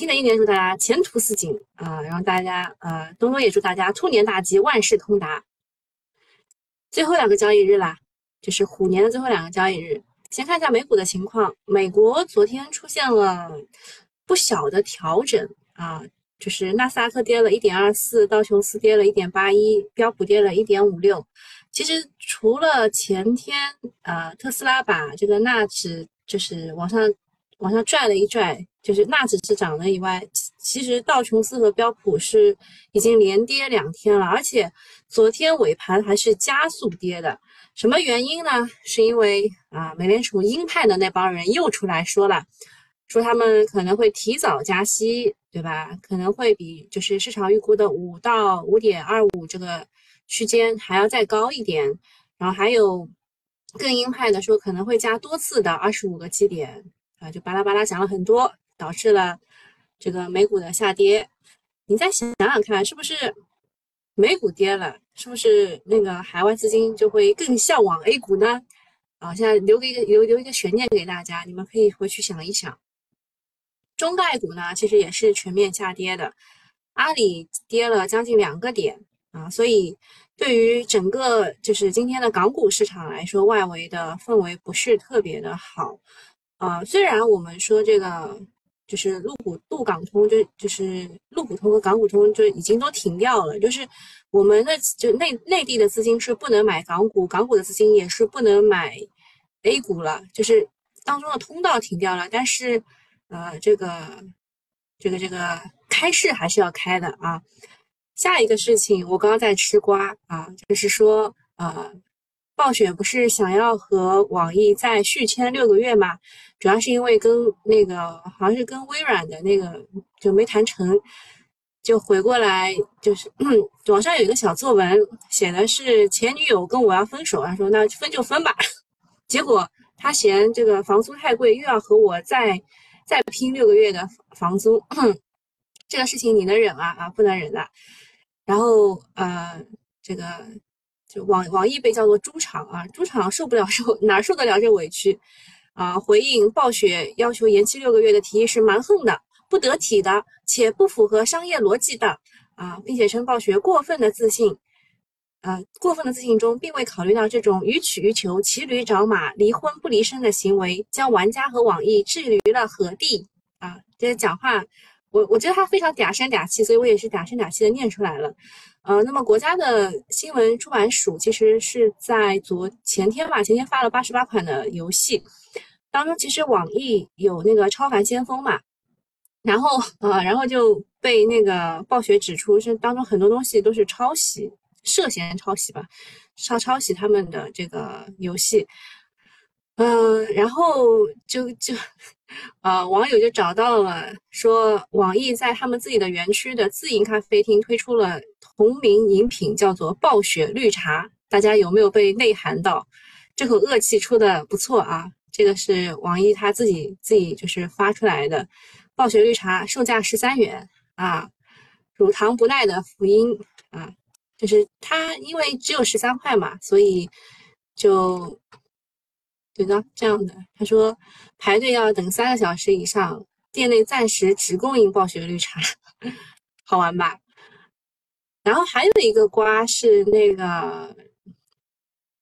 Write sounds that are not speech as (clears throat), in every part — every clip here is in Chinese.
新的一年祝大家前途似锦啊！然后大家呃，东东也祝大家兔年大吉，万事通达。最后两个交易日啦，就是虎年的最后两个交易日。先看一下美股的情况，美国昨天出现了不小的调整啊，就是纳斯达克跌了一点二四，道琼斯跌了一点八一，标普跌了一点五六。其实除了前天呃，特斯拉把这个纳指就是往上往上拽了一拽，就是纳指是涨了以外，其实道琼斯和标普是已经连跌两天了，而且昨天尾盘还是加速跌的。什么原因呢？是因为啊，美联储鹰派的那帮人又出来说了，说他们可能会提早加息，对吧？可能会比就是市场预估的五到五点二五这个区间还要再高一点。然后还有更鹰派的说可能会加多次的二十五个基点啊，就巴拉巴拉讲了很多，导致了这个美股的下跌。你再想想看，是不是？美股跌了，是不是那个海外资金就会更向往 A 股呢？啊，现在留个一个留留一个悬念给大家，你们可以回去想一想。中概股呢，其实也是全面下跌的，阿里跌了将近两个点啊，所以对于整个就是今天的港股市场来说，外围的氛围不是特别的好啊。虽然我们说这个。就是陆股陆港通就就是陆股通和港股通就已经都停掉了，就是我们的就内内地的资金是不能买港股，港股的资金也是不能买 A 股了，就是当中的通道停掉了。但是呃这个这个这个开市还是要开的啊。下一个事情，我刚刚在吃瓜啊，就是说呃。暴雪不是想要和网易再续签六个月吗？主要是因为跟那个好像是跟微软的那个就没谈成，就回过来就是嗯 (clears throat) 网上有一个小作文，写的是前女友跟我要分手，他说那分就分吧。(laughs) 结果他嫌这个房租太贵，又要和我再再拼六个月的房租，(clears throat) 这个事情你能忍啊？啊，不能忍的。然后呃，这个。就网网易被叫做猪场啊，猪场受不了受 (laughs) 哪受得了这委屈啊！回应暴雪要求延期六个月的提议是蛮横的、不得体的，且不符合商业逻辑的啊，并且称暴雪过分的自信，呃，过分的自信中并未考虑到这种予取予求、骑驴找马、离婚不离身的行为，将玩家和网易置于了何地啊！这些讲话，我我觉得他非常嗲声嗲气，所以我也是嗲声嗲气的念出来了。呃，那么国家的新闻出版署其实是在昨前天吧，前天发了八十八款的游戏，当中其实网易有那个超凡先锋嘛，然后啊，然后就被那个暴雪指出是当中很多东西都是抄袭，涉嫌抄袭吧，抄抄袭他们的这个游戏，嗯，然后就就。呃，网友就找到了，说网易在他们自己的园区的自营咖啡厅推出了同名饮品，叫做暴雪绿茶。大家有没有被内涵到？这口恶气出的不错啊！这个是网易他自己自己就是发出来的，暴雪绿茶售价十三元啊，乳糖不耐的福音啊，就是它因为只有十三块嘛，所以就。对的，这样的，他说排队要等三个小时以上，店内暂时只供应暴雪绿茶，(laughs) 好玩吧？然后还有一个瓜是那个，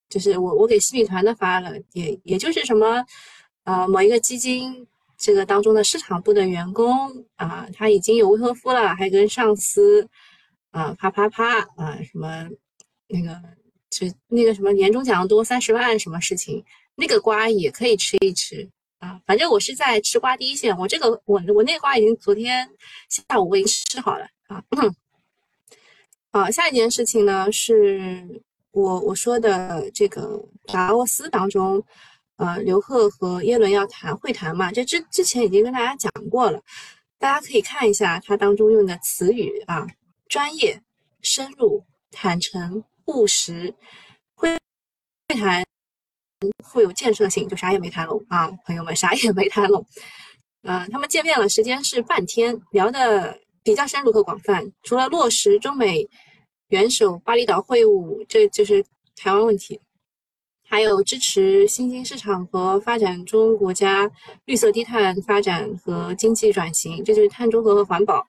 就是我我给西米团的发了，也也就是什么，呃，某一个基金这个当中的市场部的员工啊，他已经有未婚夫了，还跟上司啊啪啪啪啊什么那个就那个什么年终奖多三十万什么事情。那个瓜也可以吃一吃啊，反正我是在吃瓜第一线。我这个我我那瓜已经昨天下午我已经吃好了啊。好，下一件事情呢是我我说的这个达沃斯当中，呃，刘鹤和耶伦要谈会谈嘛，这之之前已经跟大家讲过了，大家可以看一下它当中用的词语啊，专业、深入、坦诚、务实，会会谈。富有建设性，就啥也没谈拢啊，朋友们啥也没谈拢。嗯，他们见面了，时间是半天，聊的比较深入和广泛。除了落实中美元首巴厘岛会晤，这就是台湾问题。还有支持新兴市场和发展中国家绿色低碳发展和经济转型，这就是碳中和和环保，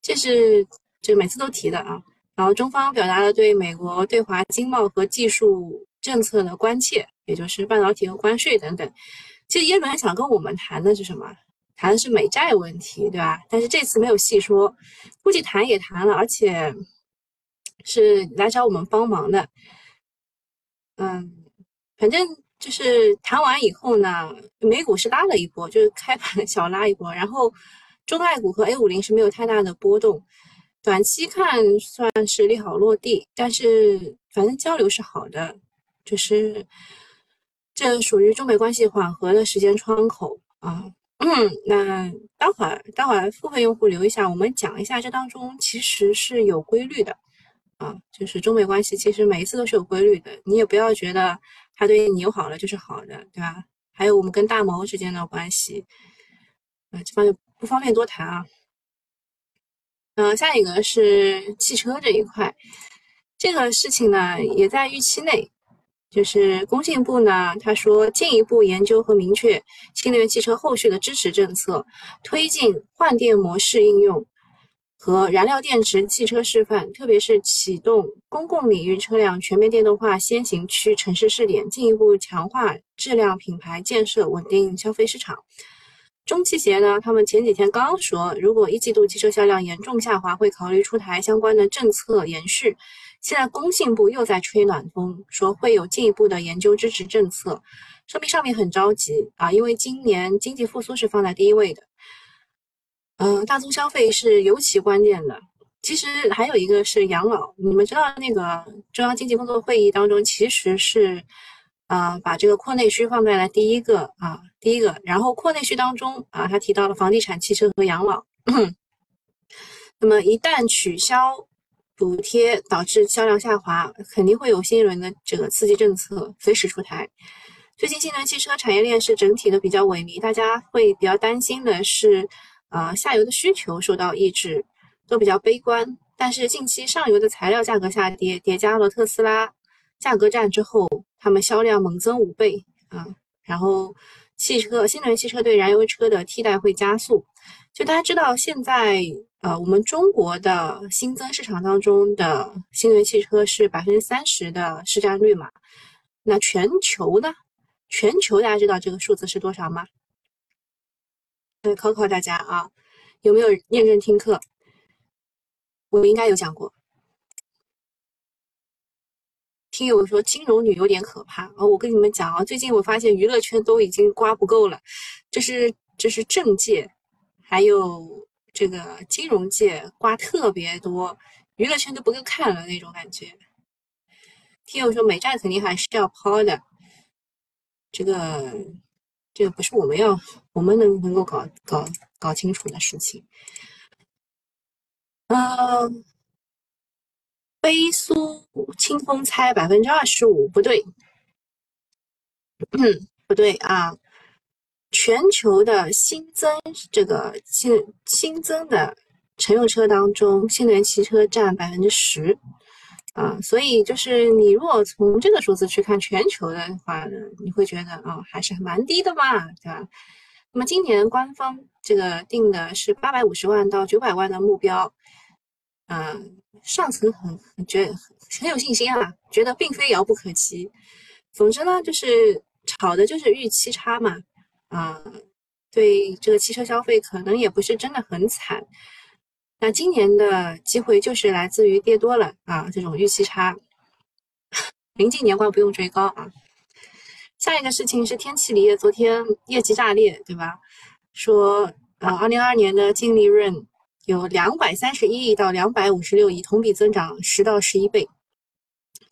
这是这每次都提的啊。然后中方表达了对美国对华经贸和技术政策的关切，也就是半导体和关税等等。其实耶伦想跟我们谈的是什么？谈的是美债问题，对吧？但是这次没有细说，估计谈也谈了，而且是来找我们帮忙的。嗯。反正就是谈完以后呢，美股是拉了一波，就是开盘小拉一波，然后中概股和 A 五零是没有太大的波动，短期看算是利好落地，但是反正交流是好的，就是这属于中美关系缓和的时间窗口啊。嗯，那待会儿待会儿付费用户留一下，我们讲一下这当中其实是有规律的啊，就是中美关系其实每一次都是有规律的，你也不要觉得。他对你友好了就是好的，对吧？还有我们跟大毛之间的关系，啊，这方面不方便多谈啊。嗯，下一个是汽车这一块，这个事情呢也在预期内，就是工信部呢他说进一步研究和明确新能源汽车后续的支持政策，推进换电模式应用。和燃料电池汽车示范，特别是启动公共领域车辆全面电动化先行区城市试点，进一步强化质量品牌建设，稳定消费市场。中汽协呢，他们前几天刚说，如果一季度汽车销量严重下滑，会考虑出台相关的政策延续。现在工信部又在吹暖风，说会有进一步的研究支持政策，说明上面很着急啊，因为今年经济复苏是放在第一位的。嗯，大宗消费是尤其关键的。其实还有一个是养老，你们知道那个中央经济工作会议当中，其实是，啊，把这个扩内需放在了第一个啊，第一个。然后扩内需当中啊，他提到了房地产、汽车和养老。(coughs) 那么一旦取消补贴，导致销量下滑，肯定会有新一轮的这个刺激政策随时出台。最近新能源汽车产业链是整体的比较萎靡，大家会比较担心的是。啊，下游的需求受到抑制，都比较悲观。但是近期上游的材料价格下跌，叠加了特斯拉价格战之后，他们销量猛增五倍啊。然后汽车新能源汽车对燃油车的替代会加速。就大家知道，现在呃，我们中国的新增市场当中的新能源汽车是百分之三十的市占率嘛？那全球呢？全球大家知道这个数字是多少吗？对考考大家啊，有没有认真听课？我应该有讲过。听友说金融女有点可怕啊，我跟你们讲啊，最近我发现娱乐圈都已经刮不够了，这是这是政界，还有这个金融界瓜特别多，娱乐圈都不够看了那种感觉。听友说美债肯定还是要抛的，这个。这个不是我们要我们能能够搞搞搞清楚的事情。嗯，飞苏清风猜百分之二十五不对，嗯，不对啊。全球的新增这个新新增的乘用车当中，新能源汽车占百分之十。啊，所以就是你如果从这个数字去看全球的话呢，你会觉得啊，还是蛮低的嘛，对吧？那么今年官方这个定的是八百五十万到九百万的目标，嗯，上层很觉很有信心啊，觉得并非遥不可及。总之呢，就是炒的就是预期差嘛，啊，对这个汽车消费可能也不是真的很惨。那今年的机会就是来自于跌多了啊，这种预期差，临近年关不用追高啊。下一个事情是天齐锂业昨天业绩炸裂，对吧？说呃，二零二二年的净利润有两百三十一亿到两百五十六亿，同比增长十到十一倍，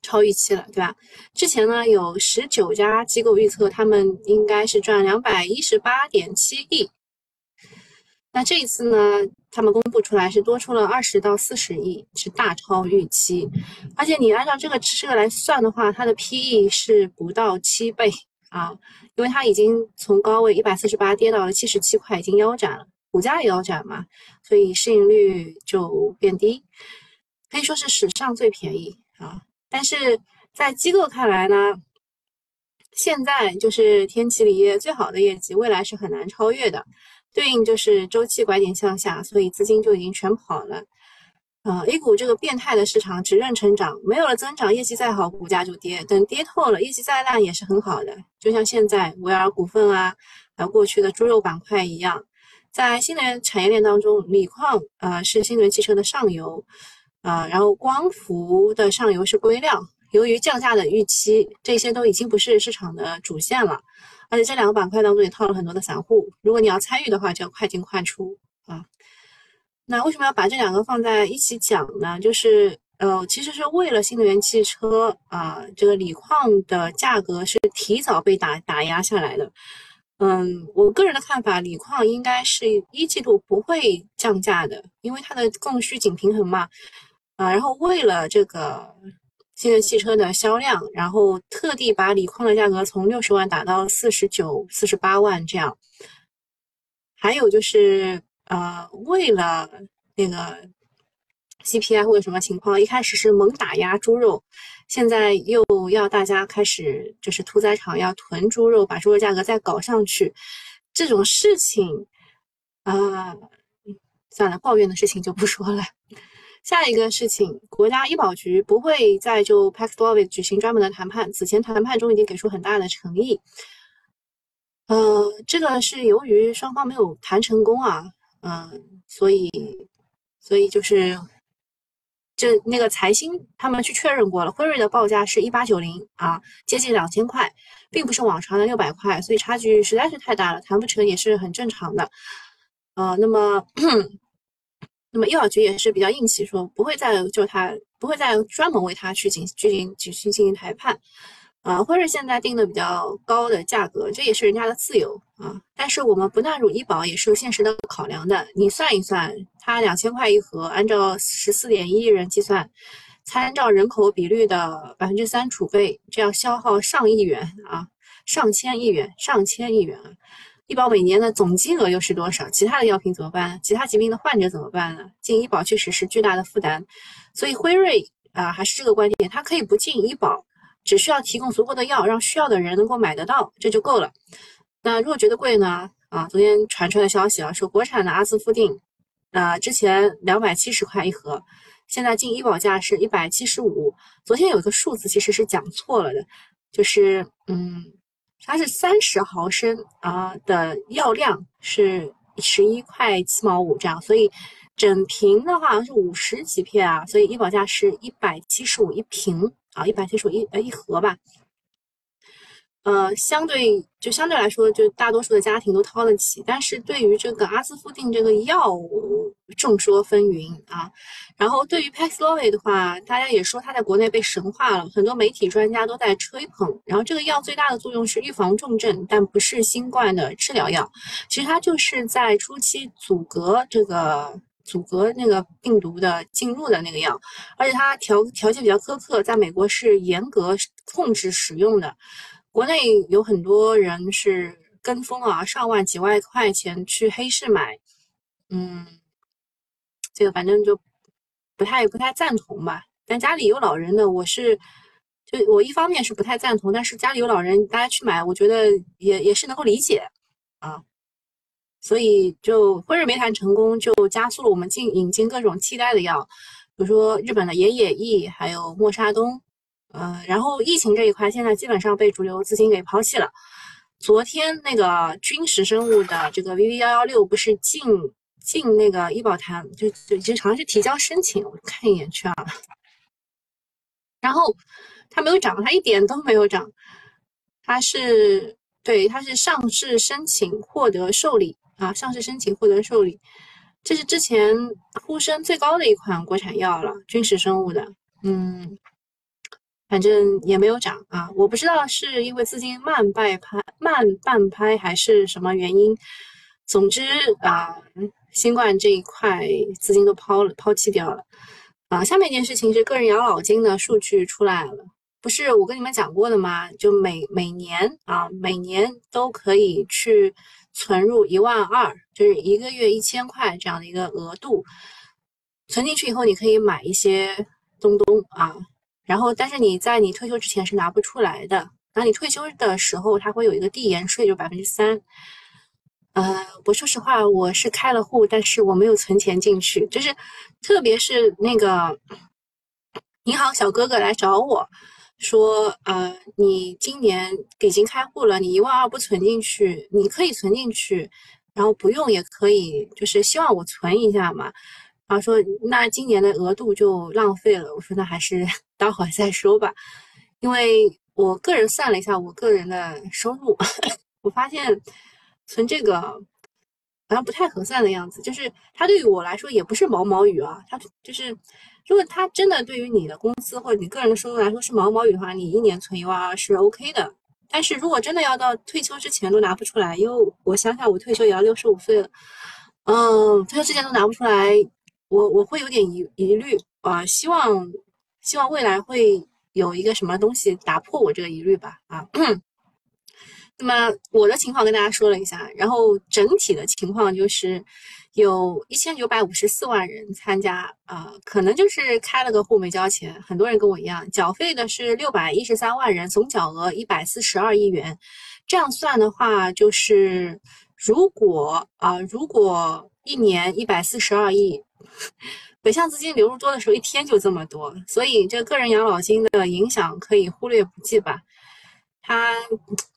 超预期了，对吧？之前呢有十九家机构预测他们应该是赚两百一十八点七亿。那这一次呢，他们公布出来是多出了二十到四十亿，是大超预期。而且你按照这个这个来算的话，它的 PE 是不到七倍啊，因为它已经从高位一百四十八跌到了七十七块，已经腰斩了，股价也腰斩嘛，所以市盈率就变低，可以说是史上最便宜啊。但是在机构看来呢，现在就是天齐锂业最好的业绩，未来是很难超越的。对应就是周期拐点向下，所以资金就已经全跑了。呃，A 股这个变态的市场只认成长，没有了增长，业绩再好，股价就跌。等跌透了，业绩再烂也是很好的。就像现在维尔股份啊，还有过去的猪肉板块一样，在新能源产业链当中，锂矿呃是新能源汽车的上游，啊，然后光伏的上游是硅料。由于降价的预期，这些都已经不是市场的主线了，而且这两个板块当中也套了很多的散户。如果你要参与的话，就要快进快出啊。那为什么要把这两个放在一起讲呢？就是呃，其实是为了新能源汽车啊，这个锂矿的价格是提早被打打压下来的。嗯，我个人的看法，锂矿应该是一季度不会降价的，因为它的供需紧平衡嘛。啊，然后为了这个。新能源汽车的销量，然后特地把锂矿的价格从六十万打到四十九、四十八万这样。还有就是，呃，为了那个 CPI 或者什么情况，一开始是猛打压猪肉，现在又要大家开始就是屠宰场要囤猪肉，把猪肉价格再搞上去，这种事情，啊，算了，抱怨的事情就不说了。下一个事情，国家医保局不会再就 Paxlovid 举行专门的谈判。此前谈判中已经给出很大的诚意。呃，这个是由于双方没有谈成功啊，嗯，所以，所以就是这那个财新他们去确认过了，辉瑞的报价是一八九零啊，接近两千块，并不是往常的六百块，所以差距实在是太大了，谈不成也是很正常的。呃，那么。那么医保局也是比较硬气，说不会再就他不会再专门为他去进进行进行进行谈判，啊，辉瑞现在定的比较高的价格，这也是人家的自由啊。但是我们不纳入医保也是有现实的考量的。你算一算，它两千块一盒，按照十四点一亿人计算，参照人口比率的百分之三储备，这要消耗上亿元啊，上千亿元，上千亿元啊。医保每年的总金额又是多少？其他的药品怎么办？其他疾病的患者怎么办呢？进医保确实是巨大的负担，所以辉瑞啊还是这个观点，它可以不进医保，只需要提供足够的药，让需要的人能够买得到，这就够了。那如果觉得贵呢？啊，昨天传出来的消息啊，说国产的阿斯夫定，啊之前两百七十块一盒，现在进医保价是一百七十五。昨天有一个数字其实是讲错了的，就是嗯。它是三十毫升啊的药量是十一块七毛五这样，所以整瓶的话是五十几片啊，所以医保价是一百七十五一瓶啊，一百七十五一呃一盒吧。呃，相对就相对来说，就大多数的家庭都掏得起，但是对于这个阿斯夫定这个药物，众说纷纭啊。然后对于 Paxlovid 的话，大家也说它在国内被神化了，很多媒体专家都在吹捧。然后这个药最大的作用是预防重症，但不是新冠的治疗药，其实它就是在初期阻隔这个阻隔那个病毒的进入的那个药，而且它条条件比较苛刻，在美国是严格控制使用的。国内有很多人是跟风啊，上万几万块钱去黑市买，嗯，这个反正就不太不太赞同吧。但家里有老人的，我是就我一方面是不太赞同，但是家里有老人，大家去买，我觉得也也是能够理解啊。所以就辉瑞没谈成功，就加速了我们进引进各种替代的药，比如说日本的野野益，还有默沙东。呃，然后疫情这一块现在基本上被主流资金给抛弃了。昨天那个君实生物的这个 VV 幺幺六不是进进那个医保谈，就就就好像是提交申请，我看一眼去啊。然后它没有涨，它一点都没有涨。它是对，它是上市申请获得受理啊，上市申请获得受理，这是之前呼声最高的一款国产药了，军事生物的，嗯。反正也没有涨啊，我不知道是因为资金慢半拍、慢半拍还是什么原因。总之啊，新冠这一块资金都抛了、抛弃掉了啊。下面一件事情是个人养老金的数据出来了，不是我跟你们讲过的吗？就每每年啊，每年都可以去存入一万二，就是一个月一千块这样的一个额度，存进去以后，你可以买一些东东啊。然后，但是你在你退休之前是拿不出来的然后你退休的时候，它会有一个递延税，就百分之三。呃，我说实话，我是开了户，但是我没有存钱进去，就是特别是那个银行小哥哥来找我说，呃，你今年已经开户了，你一万二不存进去，你可以存进去，然后不用也可以，就是希望我存一下嘛。然后说那今年的额度就浪费了，我说那还是 (laughs) 待会儿再说吧，因为我个人算了一下我个人的收入，(laughs) 我发现存这个好像不太合算的样子，就是它对于我来说也不是毛毛雨啊，它就是如果它真的对于你的工资或者你个人的收入来说是毛毛雨的话，你一年存一万二是 OK 的，但是如果真的要到退休之前都拿不出来，因为我想想我退休也要六十五岁了，嗯，退休之前都拿不出来。我我会有点疑疑虑啊，希望希望未来会有一个什么东西打破我这个疑虑吧啊。(clears throat) 那么我的情况跟大家说了一下，然后整体的情况就是有一千九百五十四万人参加啊，可能就是开了个户没交钱，很多人跟我一样，缴费的是六百一十三万人，总缴额一百四十二亿元，这样算的话就是如果啊，如果一年一百四十二亿。(laughs) 北向资金流入多的时候，一天就这么多，所以这个人养老金的影响可以忽略不计吧？它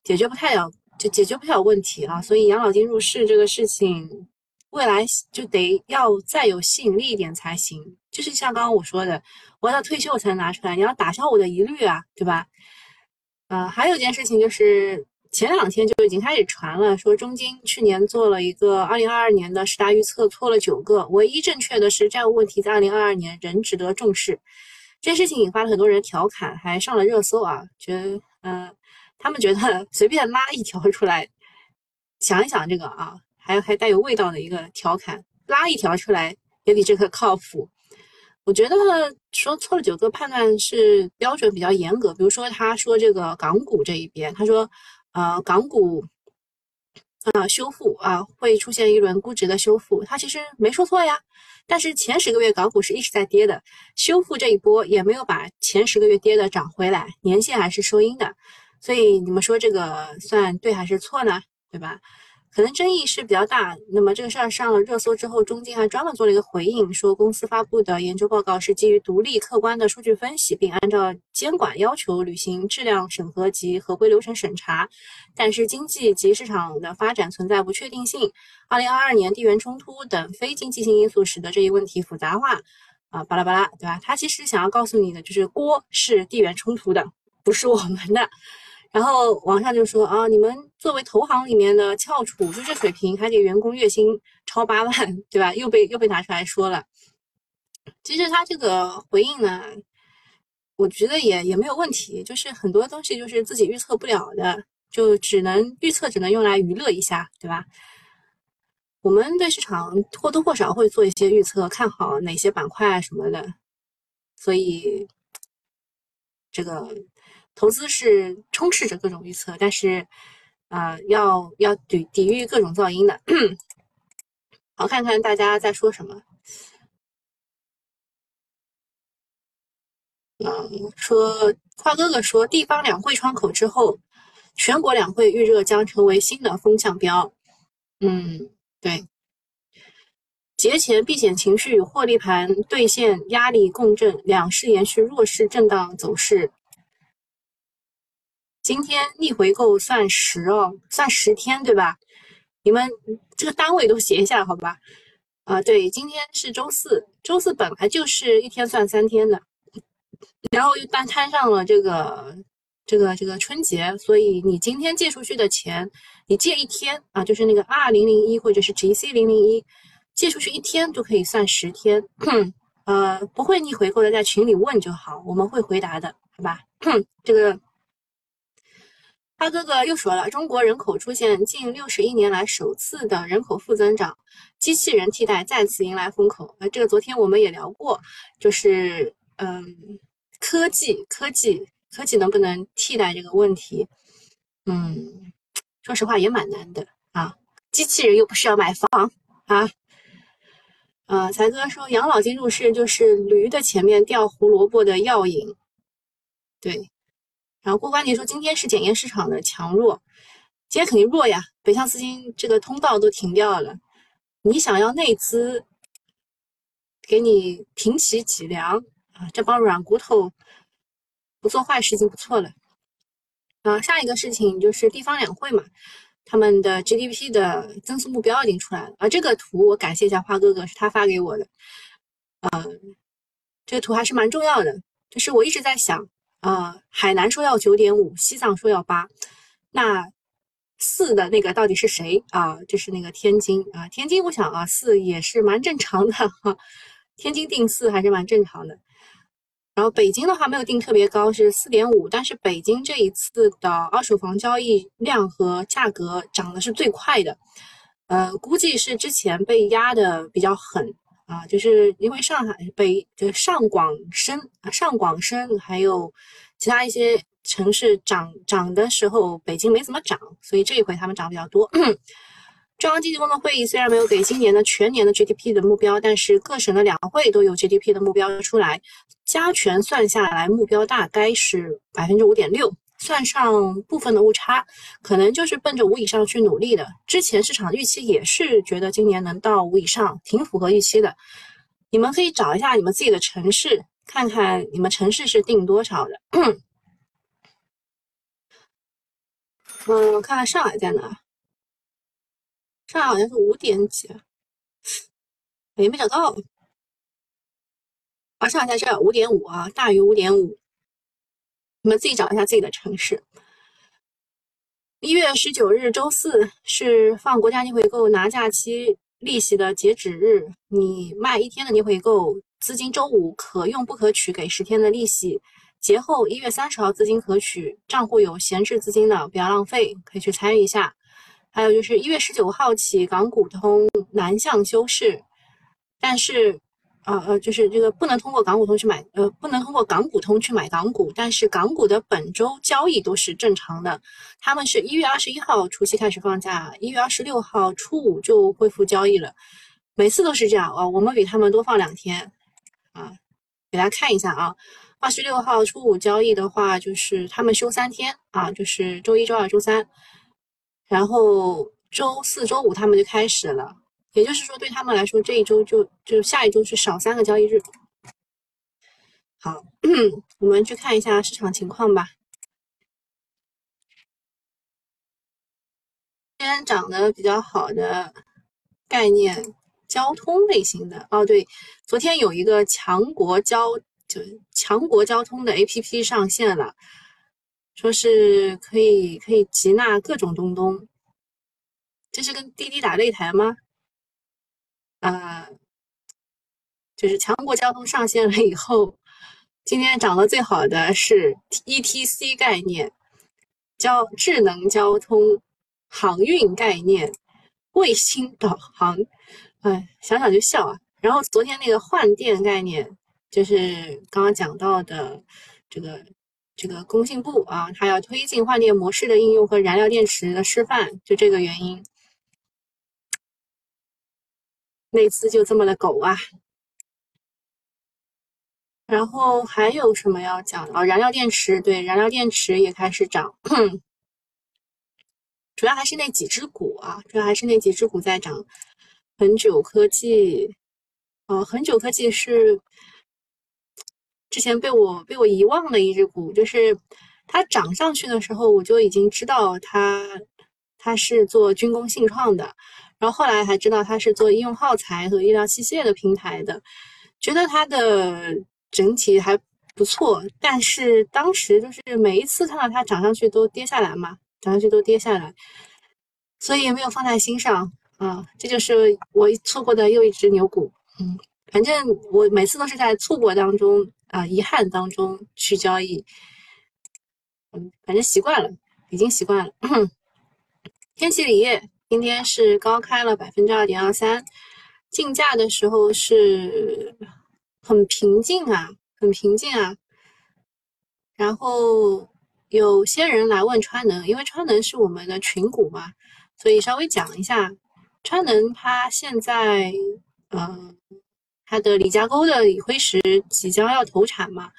解决不太了，就解决不了问题啊。所以养老金入市这个事情，未来就得要再有吸引力一点才行。就是像刚刚我说的，我要退休才拿出来，你要打消我的疑虑啊，对吧？呃，还有一件事情就是。前两天就已经开始传了，说中金去年做了一个二零二二年的十大预测，错了九个，唯一正确的是债务问题在二零二二年仍值得重视。这件事情引发了很多人调侃，还上了热搜啊。觉得，嗯，他们觉得随便拉一条出来，(laughs) 想一想这个啊，还还带有味道的一个调侃，拉一条出来也比这个靠谱。我觉得说错了九个判断是标准比较严格，比如说他说这个港股这一边，他说。呃，港股啊修复啊会出现一轮估值的修复，它其实没说错呀。但是前十个月港股是一直在跌的，修复这一波也没有把前十个月跌的涨回来，年线还是收阴的。所以你们说这个算对还是错呢？对吧？可能争议是比较大。那么这个事儿上了热搜之后，中金还专门做了一个回应，说公司发布的研究报告是基于独立客观的数据分析，并按照监管要求履行质量审核及合规流程审查。但是经济及市场的发展存在不确定性，二零二二年地缘冲突等非经济性因素使得这一问题复杂化。啊，巴拉巴拉，对吧？他其实想要告诉你的就是锅是地缘冲突的，不是我们的。然后网上就说啊，你们作为投行里面的翘楚，就这水平还给员工月薪超八万，(laughs) 对吧？又被又被拿出来说了。其实他这个回应呢，我觉得也也没有问题，就是很多东西就是自己预测不了的，就只能预测，只能用来娱乐一下，对吧？我们对市场或多或少会做一些预测，看好哪些板块什么的，所以这个。投资是充斥着各种预测，但是，呃，要要抵抵御各种噪音的。好，看看大家在说什么。嗯，说花哥哥说，地方两会窗口之后，全国两会预热将成为新的风向标。嗯，对。节前避险情绪与，获利盘兑现压力共振，两市延续弱势震荡走势。今天逆回购算十哦，算十天对吧？你们这个单位都写一下好吧？啊，对，今天是周四，周四本来就是一天算三天的，然后又单摊上了这个这个这个春节，所以你今天借出去的钱，你借一天啊，就是那个 R 零零一或者是 GC 零零一，借出去一天就可以算十天。呃，不会逆回购的在群里问就好，我们会回答的，好吧？这个。他哥哥又说了，中国人口出现近六十一年来首次的人口负增长，机器人替代再次迎来风口。呃，这个昨天我们也聊过，就是嗯，科技科技科技能不能替代这个问题？嗯，说实话也蛮难的啊。机器人又不是要买房啊。呃，才哥说养老金入市就是驴的前面掉胡萝卜的药引，对。然后郭关杰说今天是检验市场的强弱，今天肯定弱呀，北向资金这个通道都停掉了，你想要内资给你挺起脊梁啊，这帮软骨头不做坏事已经不错了。啊，下一个事情就是地方两会嘛，他们的 GDP 的增速目标已经出来了啊。这个图我感谢一下花哥哥，是他发给我的。呃，这个图还是蛮重要的，就是我一直在想，呃，海南说要九点五，西藏说要八，那四的那个到底是谁啊？就是那个天津啊，天津我想啊，四也是蛮正常的哈，天津定四还是蛮正常的。然后北京的话没有定特别高，是四点五，但是北京这一次的二手房交易量和价格涨的是最快的，呃，估计是之前被压的比较狠啊，就是因为上海北就上广深上广深还有其他一些城市涨涨的时候，北京没怎么涨，所以这一回他们涨比较多。(clears throat) 中央经济工作会议虽然没有给今年的全年的 GDP 的目标，但是各省的两会都有 GDP 的目标出来。加权算下来，目标大概是百分之五点六，算上部分的误差，可能就是奔着五以上去努力的。之前市场预期也是觉得今年能到五以上，挺符合预期的。你们可以找一下你们自己的城市，看看你们城市是定多少的。嗯，看看上海在哪？上海好像是五点几，哎，没找到。啊，上海在这五点五啊，大于五点五。你们自己找一下自己的城市。一月十九日周四是放国家逆回购拿假期利息的截止日，你卖一天的逆回购资金，周五可用不可取给十天的利息。节后一月三十号资金可取，账户有闲置资金的不要浪费，可以去参与一下。还有就是一月十九号起港股通南向休市，但是。啊呃，就是这个不能通过港股通去买，呃，不能通过港股通去买港股，但是港股的本周交易都是正常的。他们是一月二十一号除夕开始放假，一月二十六号初五就恢复交易了，每次都是这样啊。我们比他们多放两天啊，给大家看一下啊，二十六号初五交易的话，就是他们休三天啊，就是周一周二周三，然后周四周五他们就开始了。也就是说，对他们来说，这一周就就下一周是少三个交易日。好，(clears throat) 我们去看一下市场情况吧。今天涨得比较好的概念，交通类型的哦，对，昨天有一个强国交就强国交通的 APP 上线了，说是可以可以集纳各种东东。这是跟滴滴打擂台吗？啊，就是强国交通上线了以后，今天涨得最好的是 ETC 概念，交智能交通航运概念，卫星导航，哎，想想就笑啊。然后昨天那个换电概念，就是刚刚讲到的这个这个工信部啊，它要推进换电模式的应用和燃料电池的示范，就这个原因。那次就这么的狗啊，然后还有什么要讲的哦？燃料电池，对，燃料电池也开始涨，主要还是那几只股啊，主要还是那几只股在涨。恒久科技，哦，恒久科技是之前被我被我遗忘的一只股，就是它涨上去的时候，我就已经知道它它是做军工信创的。然后后来还知道他是做医用耗材和医疗器械的平台的，觉得它的整体还不错，但是当时就是每一次看到它涨上去都跌下来嘛，涨上去都跌下来，所以也没有放在心上啊。这就是我错过的又一只牛股，嗯，反正我每次都是在错过当中啊，遗憾当中去交易，嗯，反正习惯了，已经习惯了。(coughs) 天齐锂业。今天是高开了百分之二点二三，竞价的时候是很平静啊，很平静啊。然后有些人来问川能，因为川能是我们的群股嘛，所以稍微讲一下川能，它现在嗯，它的李家沟的锂辉石即将要投产嘛，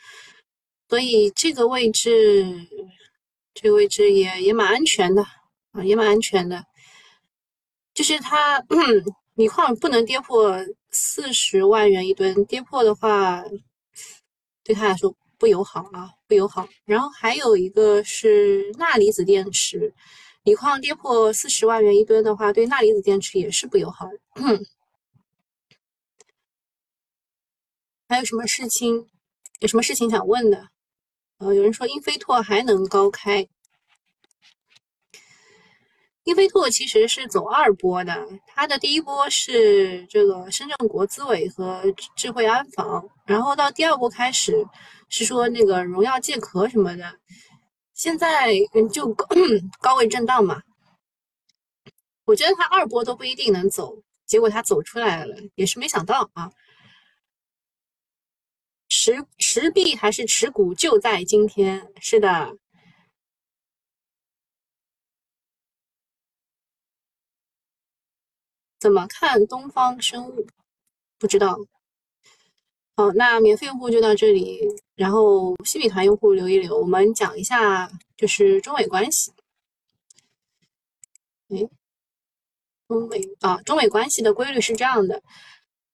所以这个位置，这个位置也也蛮安全的啊，也蛮安全的。就是它锂矿不能跌破四十万元一吨，跌破的话，对他来说不友好啊，不友好。然后还有一个是钠离子电池，锂矿跌破四十万元一吨的话，对钠离子电池也是不友好的。(clears throat) 还有什么事情？有什么事情想问的？呃，有人说英飞拓还能高开。英飞拓其实是走二波的，它的第一波是这个深圳国资委和智慧安防，然后到第二波开始是说那个荣耀借壳什么的，现在就高位震荡嘛。我觉得它二波都不一定能走，结果它走出来了，也是没想到啊。持持币还是持股就在今天，是的。怎么看东方生物？不知道。好，那免费用户就到这里，然后新米团用户留一留。我们讲一下，就是中美关系。哎，中美啊，中美关系的规律是这样的。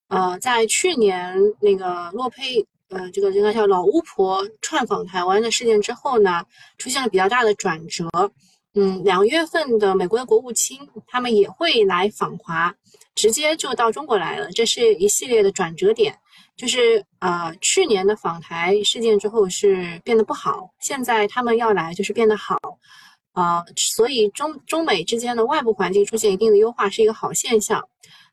呃，在去年那个洛佩。呃，这个这个叫老巫婆串访台湾的事件之后呢，出现了比较大的转折。嗯，两月份的美国的国务卿他们也会来访华，直接就到中国来了。这是一系列的转折点，就是呃，去年的访台事件之后是变得不好，现在他们要来就是变得好。啊，所以中中美之间的外部环境出现一定的优化是一个好现象。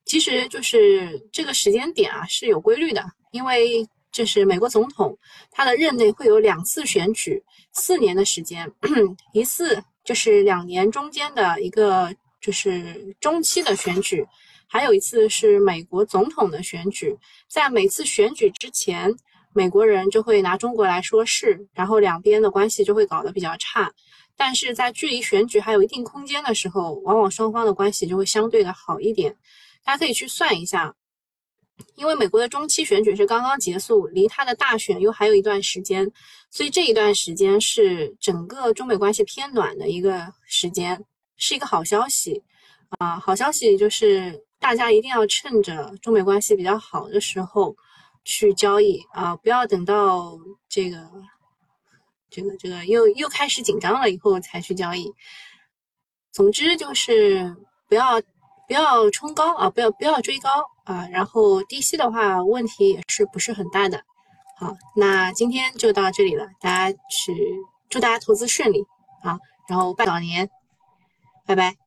其实就是这个时间点啊是有规律的，因为。就是美国总统，他的任内会有两次选举，四年的时间，(clears throat) 一次就是两年中间的一个就是中期的选举，还有一次是美国总统的选举。在每次选举之前，美国人就会拿中国来说事，然后两边的关系就会搞得比较差。但是在距离选举还有一定空间的时候，往往双方的关系就会相对的好一点。大家可以去算一下。因为美国的中期选举是刚刚结束，离他的大选又还有一段时间，所以这一段时间是整个中美关系偏暖的一个时间，是一个好消息啊！好消息就是大家一定要趁着中美关系比较好的时候去交易啊，不要等到这个这个这个又又开始紧张了以后才去交易。总之就是不要不要冲高啊，不要不要追高。啊，然后低吸的话，问题也是不是很大的。好，那今天就到这里了，大家去祝大家投资顺利啊，然后拜早年，拜拜。